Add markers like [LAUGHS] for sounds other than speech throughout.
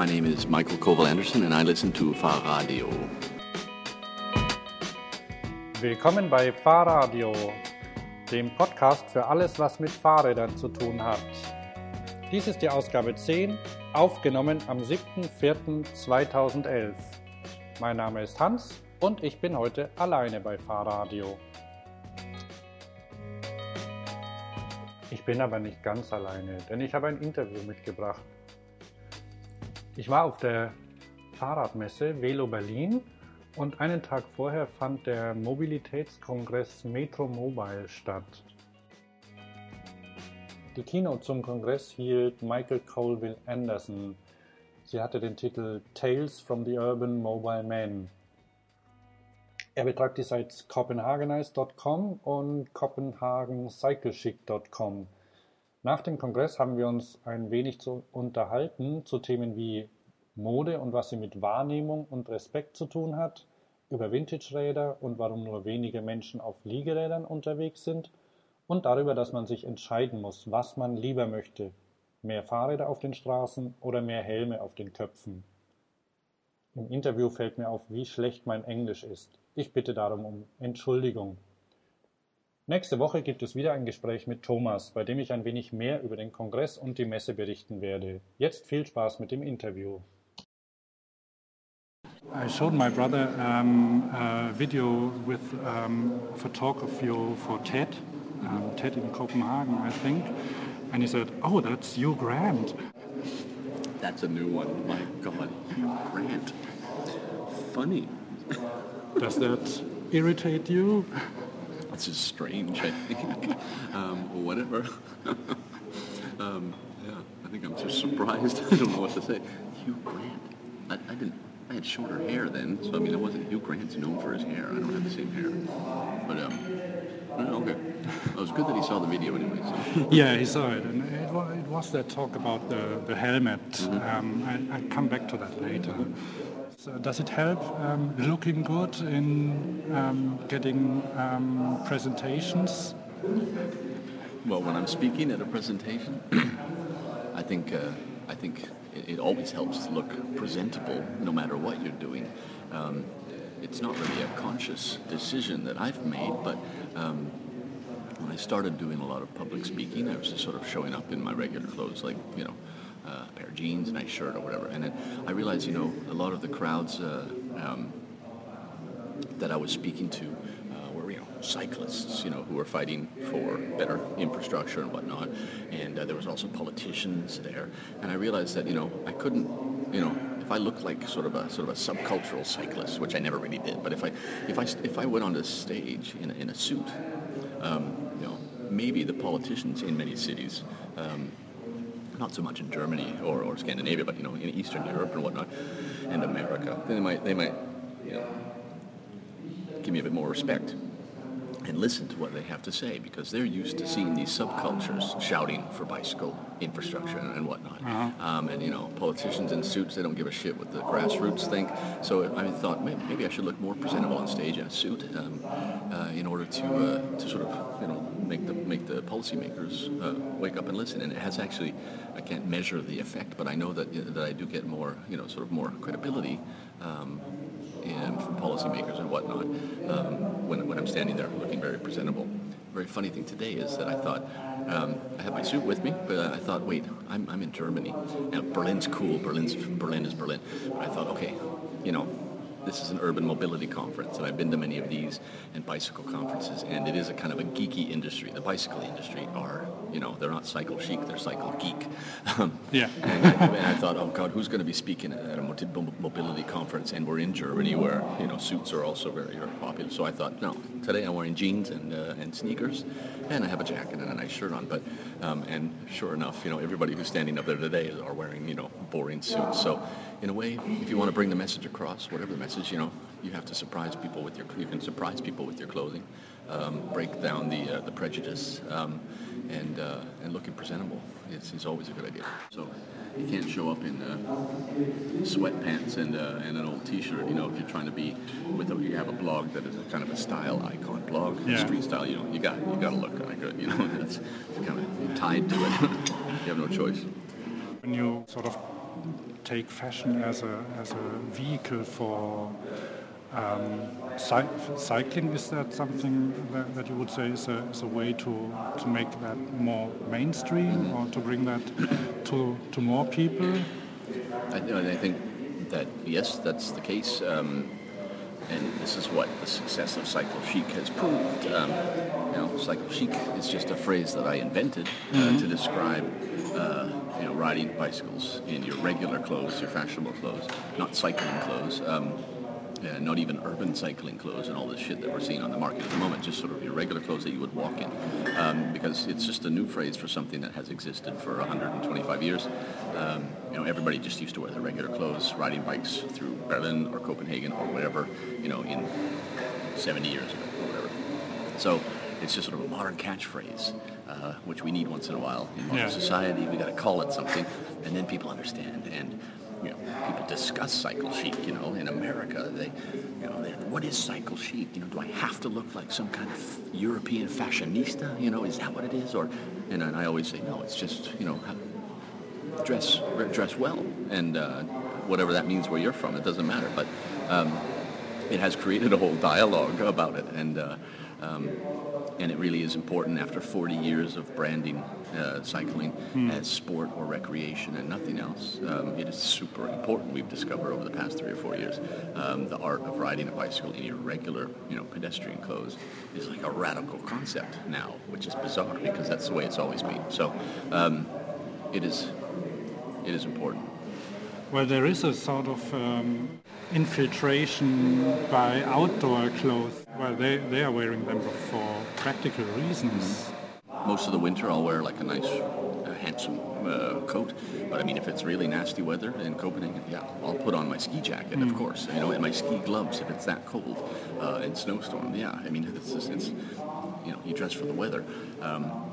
My name is Michael Koval Anderson and I listen to Fahrradio. Willkommen bei Fahrradio, dem Podcast für alles, was mit Fahrrädern zu tun hat. Dies ist die Ausgabe 10, aufgenommen am 7.4.2011. Mein Name ist Hans und ich bin heute alleine bei Fahrradio. Ich bin aber nicht ganz alleine, denn ich habe ein Interview mitgebracht. Ich war auf der Fahrradmesse Velo Berlin und einen Tag vorher fand der Mobilitätskongress Metro Mobile statt. Die Keynote zum Kongress hielt Michael Colville Anderson. Sie hatte den Titel Tales from the Urban Mobile Man. Er betreibt die Sites copenhagenize.com und copenhagencyclechic.com. Nach dem Kongress haben wir uns ein wenig zu unterhalten zu Themen wie Mode und was sie mit Wahrnehmung und Respekt zu tun hat, über Vintage-Räder und warum nur wenige Menschen auf Liegerädern unterwegs sind und darüber, dass man sich entscheiden muss, was man lieber möchte, mehr Fahrräder auf den Straßen oder mehr Helme auf den Köpfen. Im Interview fällt mir auf, wie schlecht mein Englisch ist. Ich bitte darum um Entschuldigung. Nächste Woche gibt es wieder ein Gespräch mit Thomas, bei dem ich ein wenig mehr über den Kongress und die Messe berichten werde. Jetzt viel Spaß mit dem Interview. I showed my brother um, a video with um, of a talk of you for TED, um, TED in Copenhagen, I think, and he said, "Oh, that's Hugh Grant." That's a new one. My God, Hugh Grant. Funny. Does that irritate you? This is strange, I think. [LAUGHS] um, whatever. [LAUGHS] um, yeah, I think I'm just surprised. [LAUGHS] I don't know what to say. Hugh Grant. I, I didn't. I had shorter hair then, so I mean, it wasn't. Hugh Grant's known for his hair. I don't have the same hair. But um, okay. It was good that he saw the video anyway. So. Yeah, he saw it, and it was, it was that talk about the the helmet. Mm-hmm. Um, I, I come back to that later. So does it help um, looking good in um, getting um, presentations? Well, when I'm speaking at a presentation, [CLEARS THROAT] I think uh, I think it, it, always helps to look presentable, no matter what you're doing. Um, it's not really a conscious decision that I've made, but um, when I started doing a lot of public speaking, I was just sort of showing up in my regular clothes, like you know, uh, a pair of jeans, a nice shirt, or whatever. And then I realized, you know, a lot of the crowds uh, um, that I was speaking to uh, were, you know, cyclists, you know, who were fighting for better infrastructure and whatnot. And uh, there was also politicians there. And I realized that, you know, I couldn't, you know, if I looked like sort of a sort of a subcultural cyclist, which I never really did, but if I if I if I went on the stage in a, in a suit, um, you know, maybe the politicians in many cities. Um, not so much in Germany or, or Scandinavia, but you know, in Eastern Europe and whatnot, and America, then they might they might you know give me a bit more respect and listen to what they have to say because they're used to seeing these subcultures shouting for bicycle infrastructure and, whatnot. Uh-huh. Um, and you know, politicians in suits they don't give a shit what the grassroots think. So I thought maybe, maybe I should look more presentable on stage in a suit um, uh, in order to uh, to sort of you know make the make the policymakers uh, wake up and listen. And it has actually I can't measure the effect, but I know that that I do get more you know sort of more credibility. Um, and from policymakers and whatnot um, when, when I'm standing there looking very presentable. Very funny thing today is that I thought um, I had my suit with me, but I thought, wait, I'm, I'm in Germany. Now Berlin's cool. Berlin's Berlin is Berlin. But I thought, okay, you know, this is an urban mobility conference, and I've been to many of these and bicycle conferences, and it is a kind of a geeky industry. The bicycle industry are, you know, they're not cycle chic, they're cycle geek. Um, Yeah. [LAUGHS] and, I, and I thought, oh God, who's going to be speaking at a mobility conference? And we're in Germany, where you know suits are also very, very popular. So I thought, no, today I'm wearing jeans and uh, and sneakers, and I have a jacket and a nice shirt on. But um, and sure enough, you know, everybody who's standing up there today are wearing you know boring suits. So in a way, if you want to bring the message across, whatever the message, you know, you have to surprise people with your you can surprise people with your clothing, um, break down the uh, the prejudice, um, and uh, and looking presentable is, is always a good idea. So you can't show up in uh, sweatpants and uh, and an old T-shirt. You know, if you're trying to be with a, you have a blog that is a kind of a style icon blog, Yeah. street style. You know, you got you got to look kind of good. You know, [LAUGHS] that's kind of tied to it. [LAUGHS] you have no choice. When you sort of take fashion as a as a vehicle for um, cy cycling. Is that something that, that, you would say is a, is a way to to make that more mainstream or to bring that to to more people? I, I think that yes, that's the case. Um, and this is what the success of cycle chic has proved. Um, you know, cycle chic is just a phrase that I invented uh, mm-hmm. to describe, uh, you know, riding bicycles in your regular clothes, your fashionable clothes, not cycling clothes. Um, uh, not even urban cycling clothes and all this shit that we're seeing on the market at the moment, just sort of your regular clothes that you would walk in. Um, because it's just a new phrase for something that has existed for 125 years. Um, you know, everybody just used to wear their regular clothes, riding bikes through Berlin or Copenhagen or whatever, you know, in 70 years ago or whatever. So it's just sort of a modern catchphrase, uh, which we need once in a while in modern yeah. society. We got to call it something, and then people understand. And you know, people discuss cycle chic. You know, in America, they, you know, what is cycle chic? You know, do I have to look like some kind of European fashionista? You know, is that what it is? Or, and, and I always say, no, it's just, you know, dress dress well, and uh, whatever that means where you're from, it doesn't matter. But um, it has created a whole dialogue about it, and. Uh, um, and it really is important after 40 years of branding uh, cycling mm. as sport or recreation and nothing else. Um, it is super important. We've discovered over the past three or four years um, the art of riding a bicycle in your regular, you know, pedestrian clothes is like a radical concept now, which is bizarre because that's the way it's always been. So um, it is it is important. Well, there is a sort of um, infiltration by outdoor clothes. Well, they, they are wearing them for practical reasons. Mm-hmm. Most of the winter, I'll wear like a nice, uh, handsome uh, coat. But I mean, if it's really nasty weather in Copenhagen, yeah, I'll put on my ski jacket, mm. of course. You know, and my ski gloves if it's that cold uh, in snowstorm. Yeah, I mean, it's, just, it's you know, you dress for the weather. Um,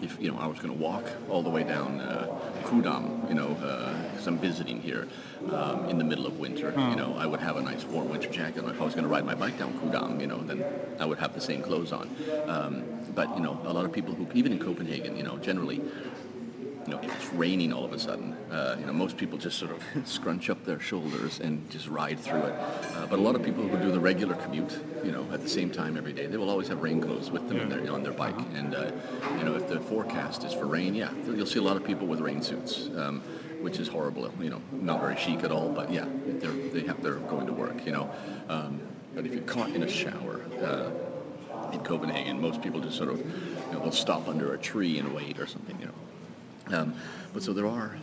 if you know I was going to walk all the way down uh, Kudamm, you know, because uh, I'm visiting here um, in the middle of winter, you know, I would have a nice warm winter jacket. If I was going to ride my bike down Kudamm, you know, then I would have the same clothes on. Um, but you know, a lot of people who, even in Copenhagen, you know, generally you know, if it's raining all of a sudden, uh, you know, most people just sort of [LAUGHS] scrunch up their shoulders and just ride through it. Uh, but a lot of people who do the regular commute, you know, at the same time every day, they will always have rain clothes with them their, on their bike. And, uh, you know, if the forecast is for rain, yeah, you'll see a lot of people with rain suits. Um, which is horrible, you know, not very chic at all. But yeah, they're they have they're going to work, you know. Um, but if you're caught in a shower uh, in Copenhagen, most people just sort of you know, they'll stop under a tree and wait or something, you know. Um, but so there are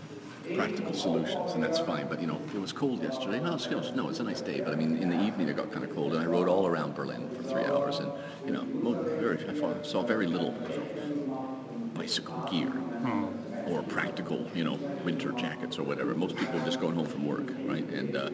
practical solutions, and that's fine. But you know, it was cold yesterday. No, it's, no, it's a nice day. But I mean, in the evening it got kind of cold, and I rode all around Berlin for three hours, and you know, very, I saw very little bicycle gear. Hmm. Or practical, you know, winter jackets or whatever. Most people are just going home from work, right? And uh,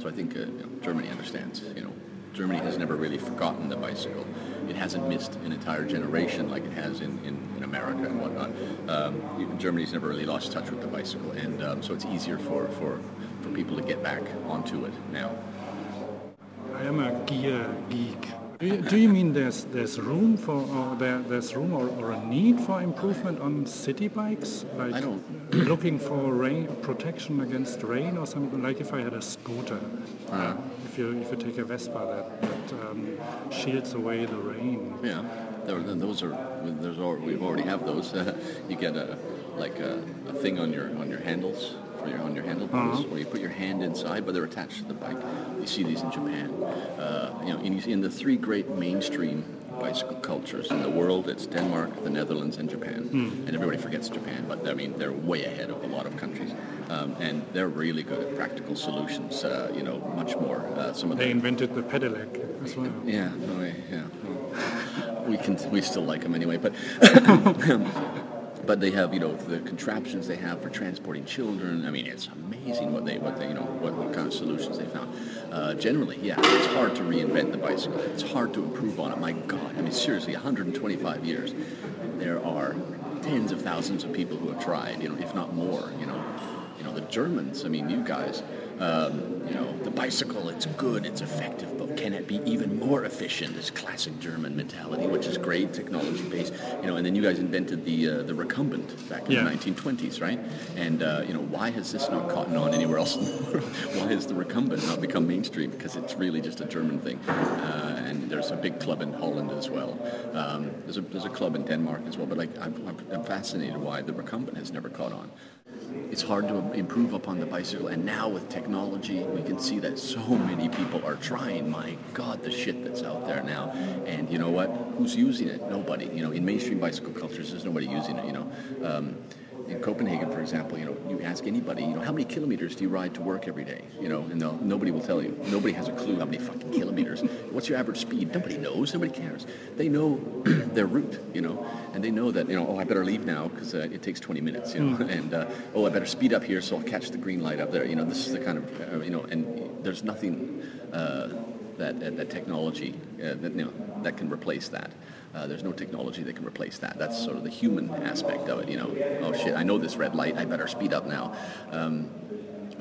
so I think uh, you know, Germany understands, you know, Germany has never really forgotten the bicycle. It hasn't missed an entire generation like it has in, in, in America and whatnot. Um, Germany's never really lost touch with the bicycle, and um, so it's easier for, for, for people to get back onto it now. I am a gear geek. Do you, do you mean there's there's room for or there there's room or, or a need for improvement on city bikes? Like I don't. looking for rain protection against rain or something. Like if I had a scooter, uh, if you if you take a Vespa that, that um, shields away the rain. Yeah, there, those are there's we already have those. [LAUGHS] you get a like a, a thing on your on your handles for your on your handlebars, uh-huh. where you put your hand inside, but they're attached to the bike. You see these in Japan. Uh, you know, in, in the three great mainstream bicycle cultures in the world, it's Denmark, the Netherlands, and Japan. Mm. And everybody forgets Japan, but I mean they're way ahead of a lot of countries, um, and they're really good at practical solutions. Uh, you know, much more. Uh, some of they invented the pedelec as well. Yeah, no, yeah. We can we still like them anyway, but. [LAUGHS] [LAUGHS] but they have you know the contraptions they have for transporting children. I mean, it's amazing what they what they you know what, what kind of solutions they found. Uh, generally, yeah, it's hard to reinvent the bicycle. It's hard to improve on it. My God, I mean, seriously, 125 years. There are tens of thousands of people who have tried, you know, if not more, you know, You know, the Germans. I mean, you guys. Um, you know, the bicycle. It's good. It's effective. Can it be even more efficient? It's classic German mentality, which is great, technology based. You know, and then you guys invented the uh, the recumbent back in Yeah. the 1920s, right? And uh, you know, why has this not caught on anywhere else in the world? why has the recumbent not become mainstream? Because it's really just a German thing. Uh, and there's a big club in Holland as well. Um, there's a there's a club in Denmark as well. But like, I'm- I'm fascinated why the recumbent has never caught on. It's hard to improve upon the bicycle, and now with technology, we can see that so many people are trying. My God, the shit that's out there now, and you know what? Who's using it? Nobody. You know, in mainstream bicycle cultures, there's nobody using it. You know, um, in Copenhagen, for example, you know, you ask anybody, you know, how many kilometers do you ride to work every day? You know, and they'll, nobody will tell you. Nobody has a clue how many fucking kilometers. What's your average speed? Nobody knows. Nobody cares. They know [CLEARS THROAT] their route, you know, and they know that, you know, oh, I better leave now because uh, it takes 20 minutes, you know, and uh, oh, I better speed up here so I'll catch the green light up there. You know, this is the kind of, uh, you know, and there's nothing uh, that, that, that technology uh, that, you know, that can replace that. Uh, there's no technology that can replace that. That's sort of the human aspect of it. You know, oh shit, I know this red light. I better speed up now. Um,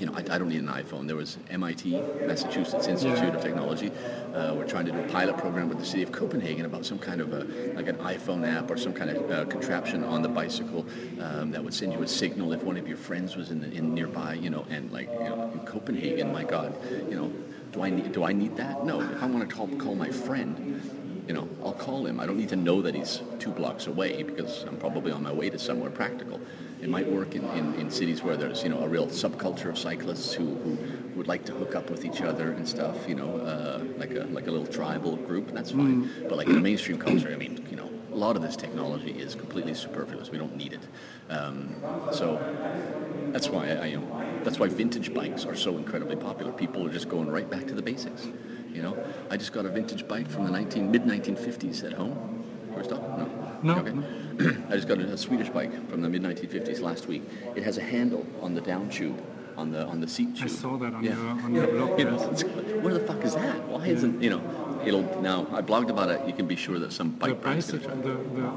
you know, I, I don't need an iPhone. There was MIT, Massachusetts Institute of Technology. Uh, we're trying to do a pilot program with the city of Copenhagen about some kind of a like an iPhone app or some kind of uh, contraption on the bicycle um, that would send you a signal if one of your friends was in the in nearby. You know, and like you know, in Copenhagen, my God, you know, do I need do I need that? No. If I want to call call my friend, you know, I'll call him. I don't need to know that he's two blocks away because I'm probably on my way to somewhere practical. It might work in, in, in cities where there's, you know, a real subculture of cyclists who, who would like to hook up with each other and stuff, you know, uh, like a like a little tribal group, that's fine. But like in the mainstream culture, I mean, you know, a lot of this technology is completely superfluous. We don't need it. Um, so that's why I, I, you know, that's why vintage bikes are so incredibly popular. People are just going right back to the basics. You know, I just got a vintage bike from the 19 mid 1950s at home. First off, no. No, Okay. [CLEARS THROAT] I just got a, a Swedish bike from the mid 1950s last week. It has a handle on the down tube, on the on the seat tube. I saw that on Yeah. your uh, on your blog. [LAUGHS] You know, where the fuck is that? Why isn't you know? It'll now. I blogged about it. You can be sure that some bike bicycle, try. the, the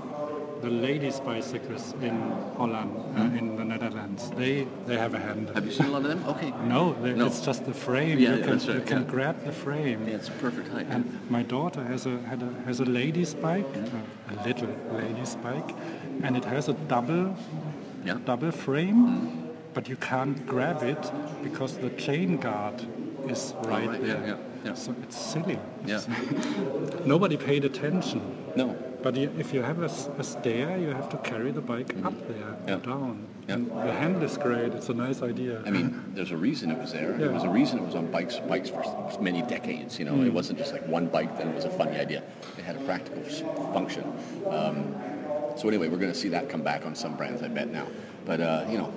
the ladies' bicyclists in Holland, uh, in the Netherlands, they they have a hand. Have you seen a lot of them? Okay. No, they, No. it's just the frame. Yeah, you yeah, can, right, you can yeah. grab the frame. Yeah, it's perfect height. And my daughter has a had a has a ladies' bike, uh, a little ladies' bike, and it has a double Yeah. double frame, but you can't grab it because the chain guard is right, right, there. yeah, yeah. So it's silly. Yeah. [LAUGHS] Nobody paid attention. No. But you, if you have a stair, you have to carry the bike up there, Mm-hmm. Yeah. or down. Yeah. And the hand is great. It's a nice idea. I mean, there's a reason it was there. Yeah. There was a reason it was on bikes bikes for many decades. You know, Mm. it wasn't just like one bike Then it was a funny idea. It had a practical function. Um, so anyway, we're going to see that come back on some brands, I bet now. But uh, you know,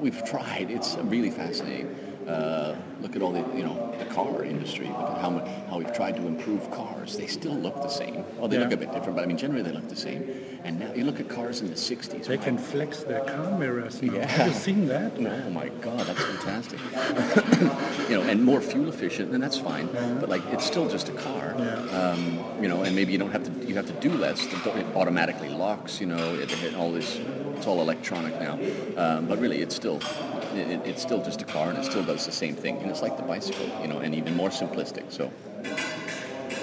we've tried. It's really fascinating. Uh, look at all the you know the car industry. Look at how much how we've tried to improve cars. They still look the same. Well, they look a bit different, but I mean generally they look the same. And now you look at cars in the '60s. they my can flex their car mirrors now. Yeah. Have you seen that? [LAUGHS] Oh my God, that's fantastic. [LAUGHS] you know, and more fuel efficient, and that's fine. But like, it's still just a car. Yeah. Um, you know, and maybe you don't have to. You have to do less. It automatically locks. You know, it, it all this. It's all electronic now. Um, but really, it's still. It, it- it's still just a car, and it still does the same thing. And it's like the bicycle, you know, and even more simplistic. So,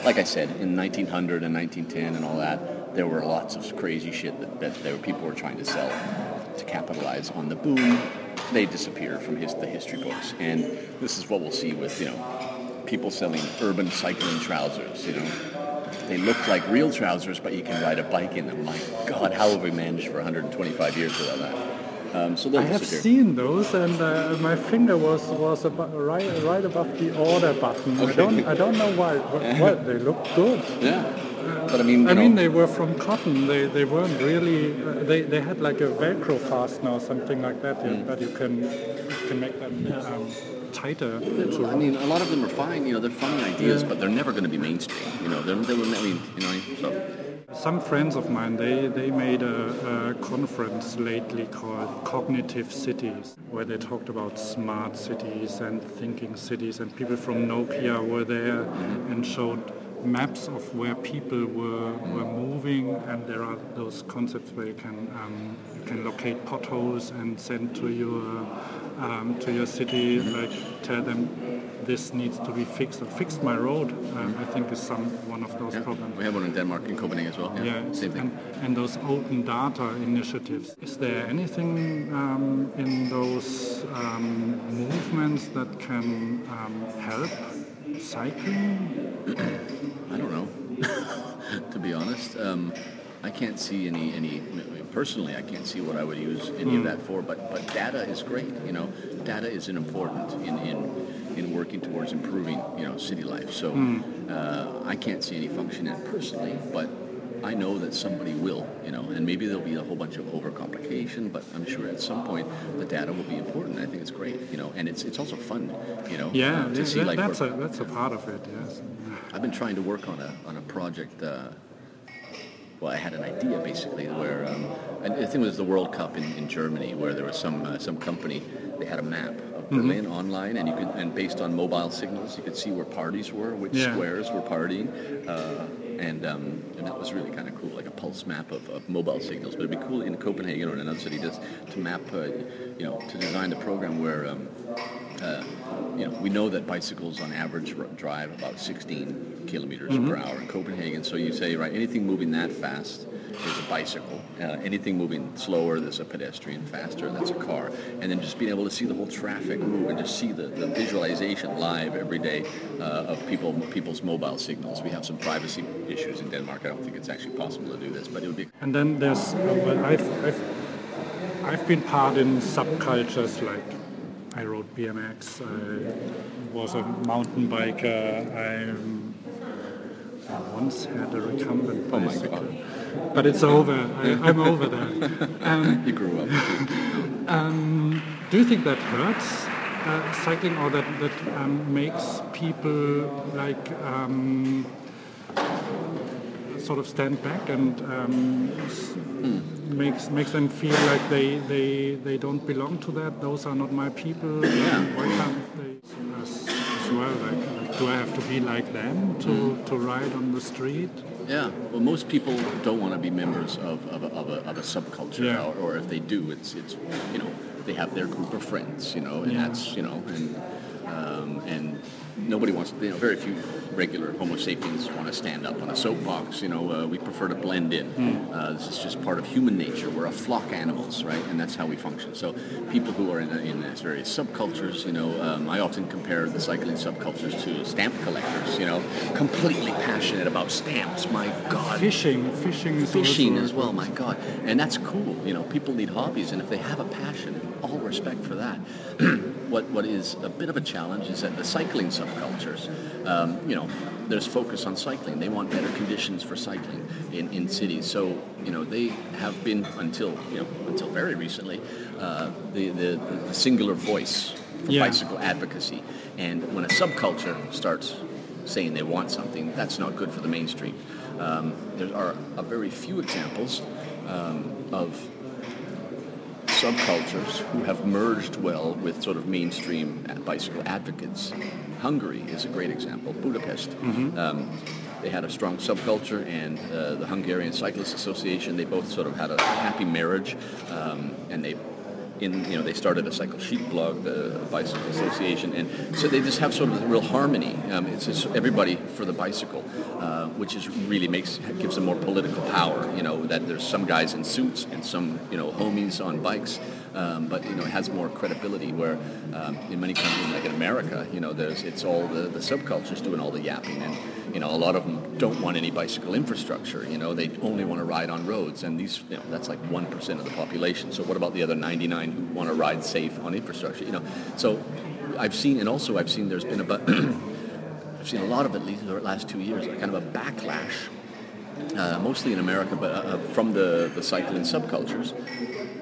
like I said, in 1900 and 1910 and all that, there were lots of crazy shit that, that there were people were trying to sell to capitalize on the boom. They disappear from his, the history books, and this is what we'll see with you know people selling urban cycling trousers. You know, they look like real trousers, but you can ride a bike in them. My God, how have we managed for 125 years without that? Um, so I have seen those, and uh, my finger was was abo- right right above the order button. I don't I don't know why. What, [LAUGHS] they look good. Yeah, but I mean, I know, mean, they were from cotton. They, they weren't really. Uh, they, they had like a Velcro fastener or something like that. Mm. you- That you can you can make them um, tighter. to I mean, a lot of them are fine. You know, they're funny ideas, but they're never going to be mainstream. You know, they're, they will. I mean, you know, so. Some friends of mine, they, they made a, a conference lately called Cognitive Cities, where they talked about smart cities and thinking cities, and people from Nokia were there and showed maps of where people were, were moving, and there are those concepts where you can um, you can locate potholes and send to your um, to your city, like tell them this needs to be fixed or fixed my road. Um, I think is some one of those Yeah. problems. We have one in Denmark in Copenhagen as well. Yeah, Yeah, same thing. And, and those open data initiatives. Is there anything um, in those um, movements that can um, help cycling? [COUGHS] I don't know, [LAUGHS] to be honest. Um, I can't see any, any personally, I can't see what I would use any of that for, but, but data is great, you know. Data is important in, in, in working towards improving, you know, city life. So uh, I can't see any function in it personally, but I know that somebody will, you know, and maybe there'll be a whole bunch of overcomplication, but I'm sure at some point the data will be important. I think it's great, you know, and it's it's also fun, you know, Yeah, uh, to that- see like that's a that's a part of it. Yes. I've been trying to work on a on a project. Uh, well, I had an idea basically where, um, I think it was the World Cup in, in Germany, where there was some uh, some company. They had a map of Berlin online, and you could and based on mobile signals, you could see where parties were, which Yeah. squares were partying, uh, and um, and that was really kind of cool, like a pulse map of, of mobile signals. But it'd be cool in Copenhagen or in another city just to map, uh, you know, to design the program where. Um, uh, you know, we know that bicycles on average r- drive about 16 kilometers per hour in Copenhagen. So you say, right, anything moving that fast is a bicycle. Uh, anything moving slower, there's a pedestrian. Faster, that's a car. And then just being able to see the whole traffic move and just see the, the visualization live every day uh, of people people's mobile signals. We have some privacy issues in Denmark. I don't think it's actually possible to do this, but it would be And then there's uh, well, I've, I've I've been part in subcultures like I rode BMX. I was a mountain biker. I, I once had a recumbent Oh my bicycle, God. But it's over. I, I'm over that. [LAUGHS] Um, you grew up. um, do you think that hurts uh, cycling, or that that um, makes people like um, sort of stand back and um, s- makes makes them feel like they, they they don't belong to that? Those are not my people. Yeah. Why can't they as, as well? Like, do I have to be like them to, hmm. to ride on the street? Yeah, well, most people don't want to be members of, of, a, of, a, of a subculture, Yeah. or, or if they do, it's it's you know they have their group of friends, you know, and Yeah. that's you know, and um, and nobody wants you know very few regular Homo sapiens want to stand up on a soapbox. You know, uh, we prefer to blend in. Uh, this is just part of human nature. We're a flock animals, right? And that's how we function. So people who are in, in these various subcultures, you know, um, I often compare the cycling subcultures to stamp collectors. You know, completely passionate about stamps. My God, Fishing, fishing fishing as well. My God, and that's cool. You know, people need hobbies, and if they have a passion, all respect for that. [CLEARS THROAT] what what is a bit of a challenge is that the cycling subcultures, um, you know, there's focus on cycling. They want better conditions for cycling in, in cities. So you know, they have been until you know until very recently uh, the, the the singular voice for Yeah. bicycle advocacy. And when a subculture starts saying they want something, that's not good for the mainstream. Um, there are a very few examples um, of subcultures who have merged well with sort of mainstream bicycle advocates. Hungary is a great example. Budapest. Um, they had a strong subculture, and uh, the Hungarian Cyclist Association. They both sort of had a happy marriage, um, and they in you know they started a cycle chic blog, the Bicycle Association, and so they just have sort of a real harmony. Um, it's just everybody for the bicycle, uh, which is really makes gives them more political power. You know that there's some guys in suits and some you know homies on bikes. Um, but you know, it has more credibility. Where um, in many countries, like in America, you know, there's it's all the, the subcultures doing all the yapping, and you know, a lot of them don't want any bicycle infrastructure. You know, they only want to ride on roads, and these, you know, that's like one percent of the population. So what about the other 99 who want to ride safe on infrastructure? You know, so I've seen, and also I've seen there's been about [CLEARS THROAT] I've seen a lot of at least the last two years, kind of a backlash, uh, mostly in America, but uh, from the the cycling subcultures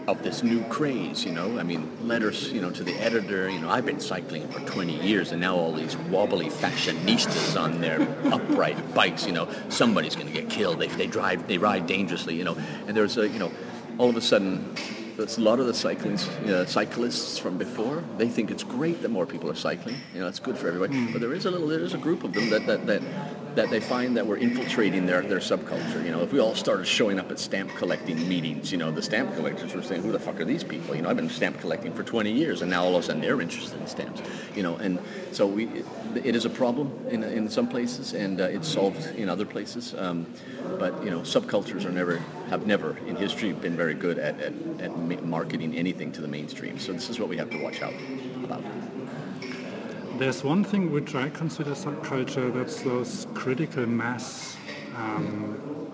of this new craze, you know. I mean, letters, you know, to the editor, you know, I've been cycling for 20 years and now all these wobbly fashionistas on their [LAUGHS] upright bikes, you know, somebody's going to get killed if they drive, they ride dangerously, you know. And there's a, you know, all of a sudden, there's a lot of the cycling, uh, cyclists from before, they think it's great that more people are cycling. You know, it's good for everybody. But there is a little, there is a group of them that, that, that that they find that we're infiltrating their, their subculture. You know, if we all started showing up at stamp collecting meetings, you know, the stamp collectors were saying, "Who the fuck are these people?" You know, I've been stamp collecting for 20 years, and now all of a sudden they're interested in stamps. You know, and so we, it, is a problem in, in some places, and uh, it's solved in other places. Um, but you know, subcultures are never have never in history been very good at, at, at marketing anything to the mainstream. So this is what we have to watch out about. There's one thing which I consider subculture, that's those critical mass um,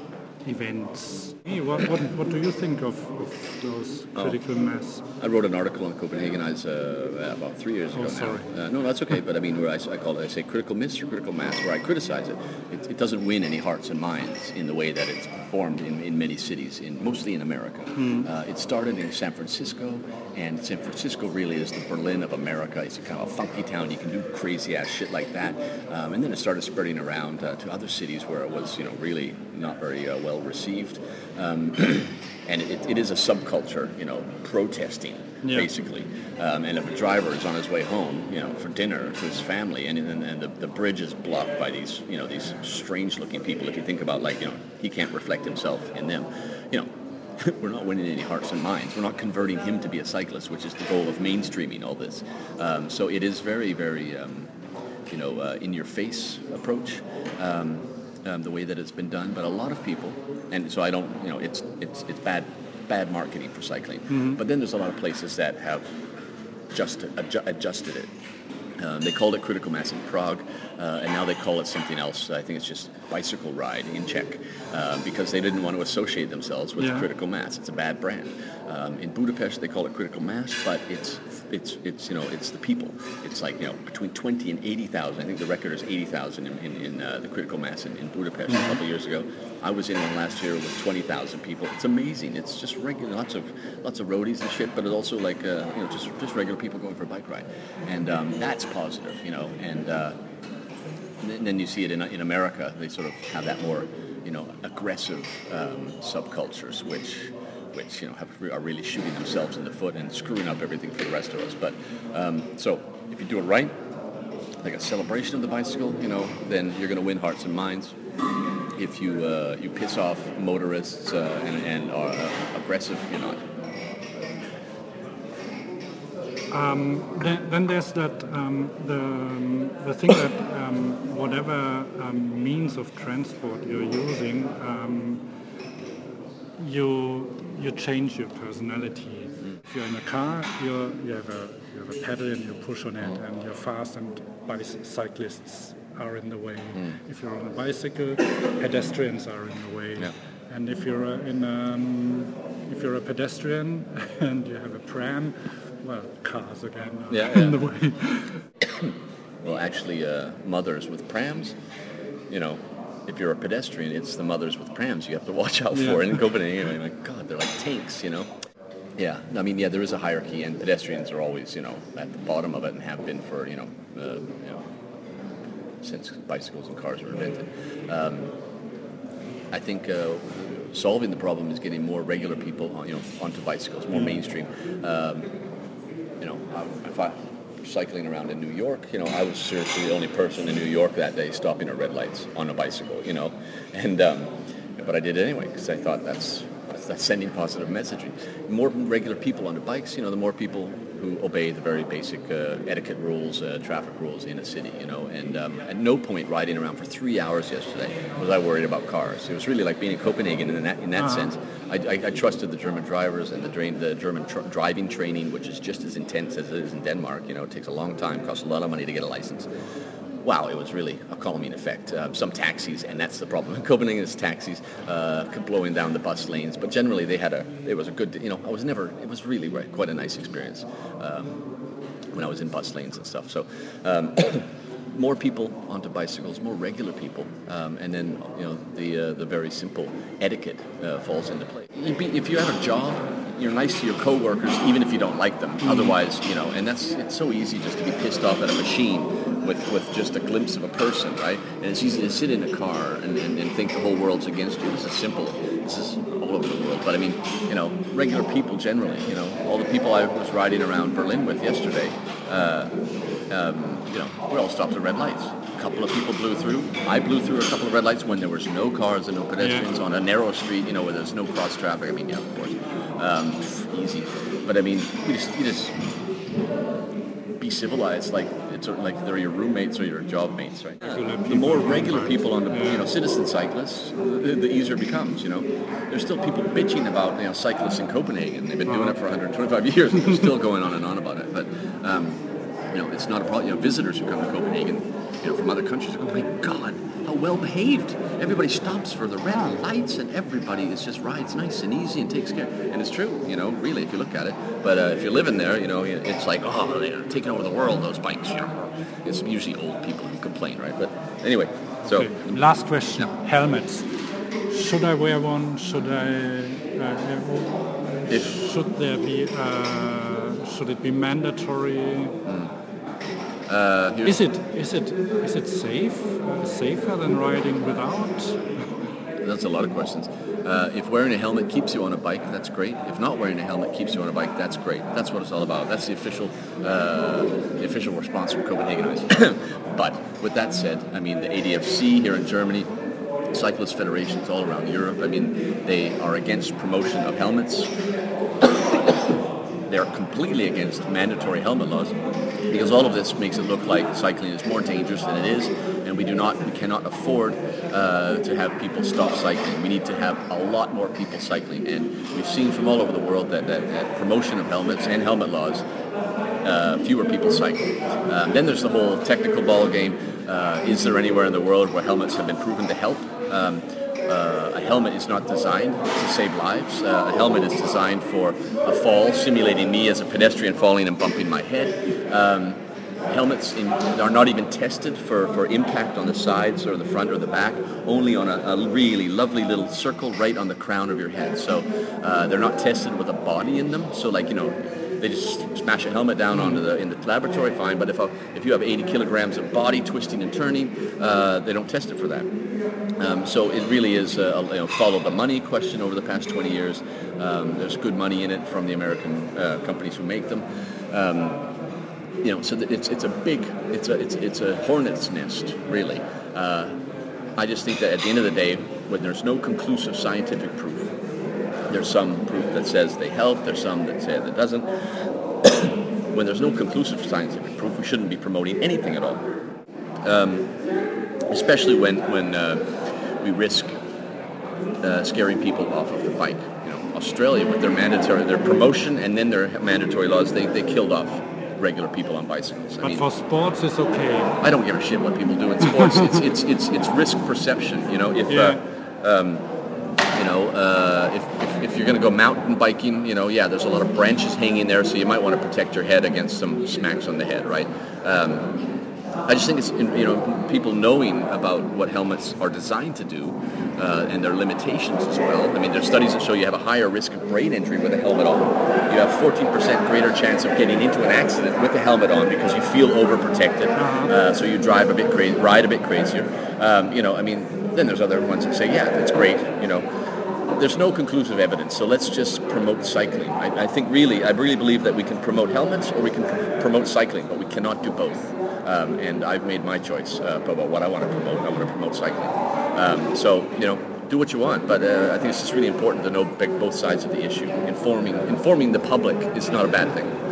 events. What, what, what, do you think of, of those oh. critical oh. mass? I wrote an article on Copenhagenize uh, about three years ago oh, sorry. now. Uh, no, that's okay. but I mean, where I, I, call it, I say critical miss or critical mass, where I criticize it. it. it. doesn't win any hearts and minds in the way that it's performed in, in many cities, in mostly in America. Mm. Uh, it started in San Francisco, and San Francisco really is the Berlin of America. It's a kind of a funky town. You can do crazy ass shit like that. Um, and then it started spreading around uh, to other cities where it was, you know, really not very uh, well received. Um, [CLEARS THROAT] and it, it is a subculture, you know, protesting yeah. basically. Um, and if a driver is on his way home, you know, for dinner to his family, and, and, and the, the bridge is blocked by these, you know, these strange-looking people. If you think about, like, you know, he can't reflect himself in them, you know. [LAUGHS] we're not winning any hearts and minds. We're not converting him to be a cyclist, which is the goal of mainstreaming all this. Um, so it is very, very, um, you know, uh, in-your-face approach. Um, um, the way that it's been done, but a lot of people, and so I don't, you know, it's it's it's bad bad marketing for cycling. Mm-hmm. But then there's a lot of places that have just adju- adjusted it. Um, they called it critical mass in Prague, uh, and now they call it something else. I think it's just bicycle ride in Czech, uh, because they didn't want to associate themselves with yeah. critical mass. It's a bad brand. Um, in Budapest, they call it critical mass, but it's it's it's you know it's the people. It's like you know between 20 and 80,000. I think the record is 80,000 in, in, in uh, the critical mass in, in Budapest mm-hmm. a couple years ago. I was in one last year with 20,000 people. It's amazing. It's just regular, lots of lots of roadies and shit, but it's also like uh, you know just just regular people going for a bike ride, and um, that's positive, you know. And, uh, and then you see it in in America. They sort of have that more you know aggressive um, subcultures, which which you know have, are really shooting themselves in the foot and screwing up everything for the rest of us. But um, so if you do it right, like a celebration of the bicycle, you know, then you're going to win hearts and minds. If you uh, you piss off motorists uh, and, and, are uh, aggressive, you're not. Um, then, then, there's that um, the um, the thing that um, whatever um, means of transport you're using, you you change your personality. If you're in a car, you you have a you have a pedal and you push on it, and you're fast, and bicyclists are in the way. Mm. If you're on a bicycle, pedestrians are in the way. Yeah. And if you're a, in um, if you're a pedestrian [LAUGHS] and you have a pram, well, cars again are yeah, in yeah. the way. [COUGHS] well, actually, uh, mothers with prams, you know, if you're a pedestrian, it's the mothers with prams you have to watch out yeah. for. in Copenhagen, my God, they're like tanks, you know. Yeah, I mean, yeah, there is a hierarchy, and pedestrians are always, you know, at the bottom of it, and have been for, you know, uh, you know since bicycles and cars were invented. Um, I think uh, solving the problem is getting more regular people, on, you know, onto bicycles, more mainstream. Um, you know, if I cycling around in New York, you know, I was seriously the only person in New York that day stopping at red lights on a bicycle, you know, and um, but I did it anyway because I thought that's that's sending positive messaging. More regular people on the bikes, you know, the more people who obey the very basic uh, etiquette rules, uh, traffic rules in a city, you know. And um, at no point riding around for three hours yesterday was I worried about cars. It was really like being in Copenhagen in that, in that uh-huh. sense. I, I, I, trusted the German drivers and the, drain, the German tr- driving training, which is just as intense as it is in Denmark. You know, it takes a long time, costs a lot of money to get a license wow, it was really a calming effect. Uh, some taxis, and that's the problem. [LAUGHS] In Copenhagen, is taxis uh, blowing down the bus lanes, but generally they had a. It was a good. You know, I was never. It was really quite a nice experience um, when I was in bus lanes and stuff. So. Um, [COUGHS] more people onto bicycles, more regular people, um, and then you know the uh, the very simple etiquette uh, falls into place. If you have a job, you're nice to your coworkers, even if you don't like them. Mm-hmm. Otherwise, you know, and that's it's so easy just to be pissed off at a machine with, with just a glimpse of a person, right? And it's easy to sit in a car and, and, and think the whole world's against you. This is simple. This is all over the world. But I mean, you know, regular people generally, you know, all the people I was riding around Berlin with yesterday, uh, um, you know, we all stopped at red lights A couple of people blew through. I blew through a couple of red lights when there was no cars and no pedestrians Yeah. on a narrow street, you know, where there's no cross traffic. I mean, yeah, of course, um, easy. But I mean, you just, you just civilized, like it's like they're your roommates or your job mates, right? The more regular people on the, you know, citizen cyclists, the, the easier it becomes. You know, there's still people bitching about you know cyclists in Copenhagen. They've been doing it for 125 [LAUGHS] years, and they're still going on and on about it. But um, you know, it's not a problem. You know, visitors who come to Copenhagen, you know, from other countries, go, "Oh my God, how well behaved! Everybody stops for the red lights, and everybody is just rides nice and easy and takes care." And it's true, you know, really, if you look at it. But uh, if you're living there, you know, it's like, oh, they're taking over the world. Those bikes, you know. It's usually old people who complain, right? But anyway, so Okay, Last question. Yeah. Helmets. Should I wear one? Should I? Uh, If- should there be? Uh, should it be mandatory? Uh, Is it? Is it? Is it safe? Uh, safer than riding without? [LAUGHS] That's a lot of questions. Uh, if wearing a helmet keeps you on a bike, that's great. If not wearing a helmet keeps you on a bike, that's great. That's what it's all about. That's the official, uh, the official response from Copenhagenize. [COUGHS] but with that said, I mean the ADFC here in Germany, cyclist federations all around Europe. I mean they are against promotion of helmets. [COUGHS] They're completely against mandatory helmet laws because all of this makes it look like cycling is more dangerous than it is, and we do not, we cannot afford uh, to have people stop cycling. We need to have a lot more people cycling, and we've seen from all over the world that, that, that promotion of helmets and helmet laws uh, fewer people cycle. Um, then there's the whole technical ball game. Uh, is there anywhere in the world where helmets have been proven to help? Um, uh, a helmet is not designed to save lives. Uh, a helmet is designed for a fall, simulating me as a pedestrian falling and bumping my head. Um, helmets in, are not even tested for, for impact on the sides or the front or the back, only on a, a really lovely little circle right on the crown of your head. So uh, they're not tested with a body in them. So like, you know, they just smash a helmet down onto the in the laboratory, fine. But if a, if you have 80 kilograms of body twisting and turning, uh, they don't test it for that. Um, so it really is a, you know, follow the money question over the past 20 years. Um, there's good money in it from the American uh, companies who make them. Um, you know, so it's it's a big it's a it's it's a hornet's nest really. Uh, I just think that at the end of the day, when there's no conclusive scientific proof, there's some proof that says they help. There's some that say that doesn't. [COUGHS] when there's no conclusive scientific proof, we shouldn't be promoting anything at all. Um, especially when when uh, we risk uh, scaring people off of the bike. You know, Australia with their mandatory their promotion and then their mandatory laws, they, they killed off regular people on bicycles. I But mean, for sports, it's okay. I don't give a shit what people do in sports. it's, it's it's it's risk perception. You know, if Yeah. uh, um, you know uh, if, if, if you're going to go mountain biking, you know, yeah, there's a lot of branches hanging there, so you might want to protect your head against some smacks on the head, right? Um, I just think it's you know people knowing about what helmets are designed to do uh, and their limitations as well. I mean, there's studies that show you have a higher risk of brain injury with a helmet on. You have 14% greater chance of getting into an accident with the helmet on because you feel overprotected. Uh, so you drive a bit crazy, ride a bit crazier. Um, you know, I mean, then there's other ones that say, yeah, it's great. You know, there's no conclusive evidence, so let's just promote cycling. I, I think really, I really believe that we can promote helmets or we can pr- promote cycling, but we cannot do both. Um, and I've made my choice uh, about what I want to promote. I want to promote cycling. Um, so you know, do what you want, but uh, I think it's just really important to know both sides of the issue. Informing informing the public is not a bad thing.